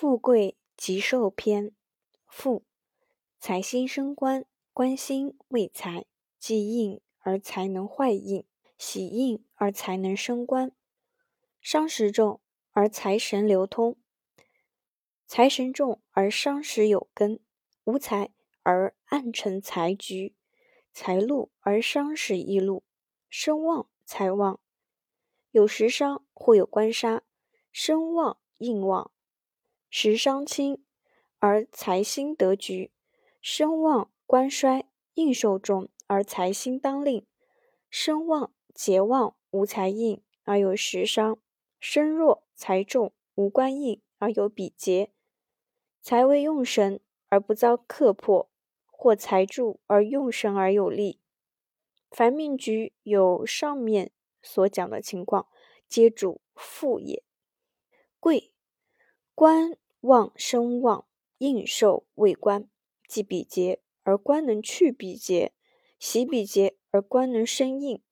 富贵吉寿篇，富，财星升官，官星为财，既应而才能坏应，喜应而才能升官。伤时重而财神流通，财神重而伤时有根，无财而暗成财局，财禄而伤时易禄，身旺财旺，有时伤或有官杀，身旺应旺。时伤轻而财星得局，身旺官衰，应受重而财星当令；身旺节旺无财印而有时伤，身弱财重无官印而有比劫。财为用神而不遭克破，或财助而用神而有力。凡命局有上面所讲的情况，皆主富也。贵。官旺生旺，应受未官，即比劫而官能去比劫，喜比劫而官能生应。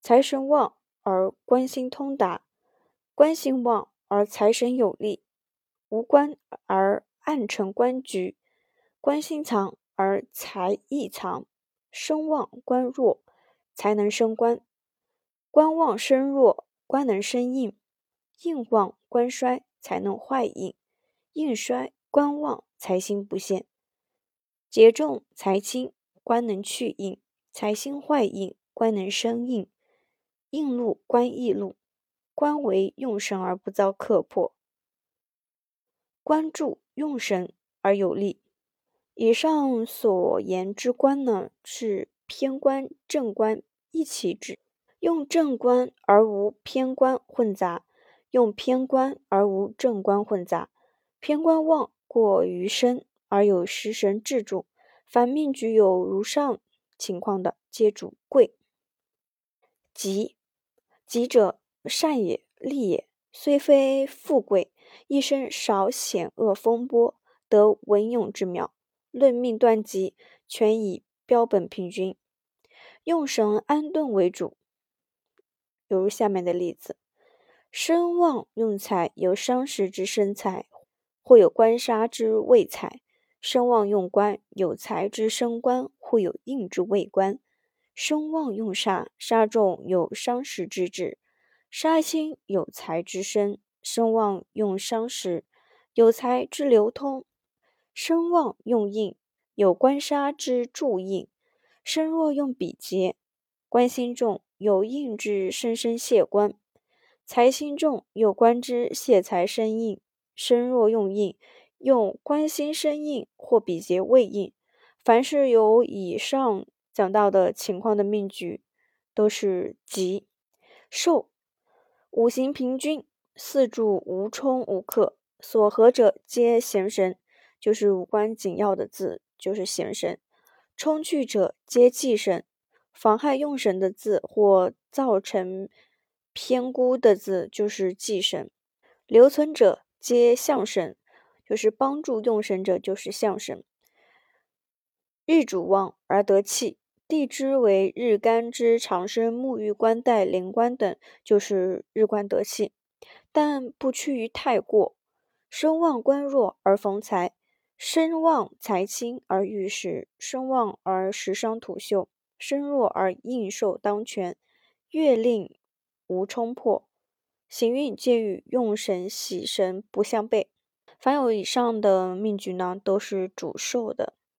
财神旺而官心通达，官心旺而财神有力。无官而暗成官局，官心藏而财亦藏。声旺官弱，才能升官；官旺身弱，官能生应。应旺官衰。才能坏应，印衰官旺财星不现，劫重财轻官能去印，财星坏印官能生印。印禄官易禄，官为用神而不遭克破，官助用神而有利。以上所言之官呢，是偏官正官一起指，用正官而无偏官混杂。用偏官而无正官混杂，偏官旺过于深而有食神制住。凡命局有如上情况的，皆主贵。吉，吉者善也，利也。虽非富贵，一生少险恶风波，得文勇之妙。论命断吉，全以标本平均，用神安顿为主。有如下面的例子。身旺用财，有伤时之生财，或有官杀之未财；身旺用官，有财之升官，或有印之未官。身旺用杀，杀重有伤时之至；杀轻有财之生。身旺用伤时，有财之流通；身旺用印，有官杀之助印。身弱用比劫，官心重，有印之生生泄官。财星重，有官之泄财生印；身弱用印，用官星生印或比劫未印。凡是有以上讲到的情况的命局，都是吉。寿，五行平均，四柱无冲无克，所合者皆闲神，就是五官紧要的字就是闲神；冲去者皆忌神，妨害用神的字或造成。偏孤的字就是忌神，留存者皆相神，就是帮助用神者就是相神。日主旺而得气，地支为日干之长生、沐浴、官带、灵官等，就是日官得气，但不趋于太过。身旺官弱而逢财，身旺财轻而遇时，身旺而食伤土秀，身弱而应受当权，月令。无冲破，行运皆与用神、喜神不相悖。凡有以上的命局呢，都是主寿的。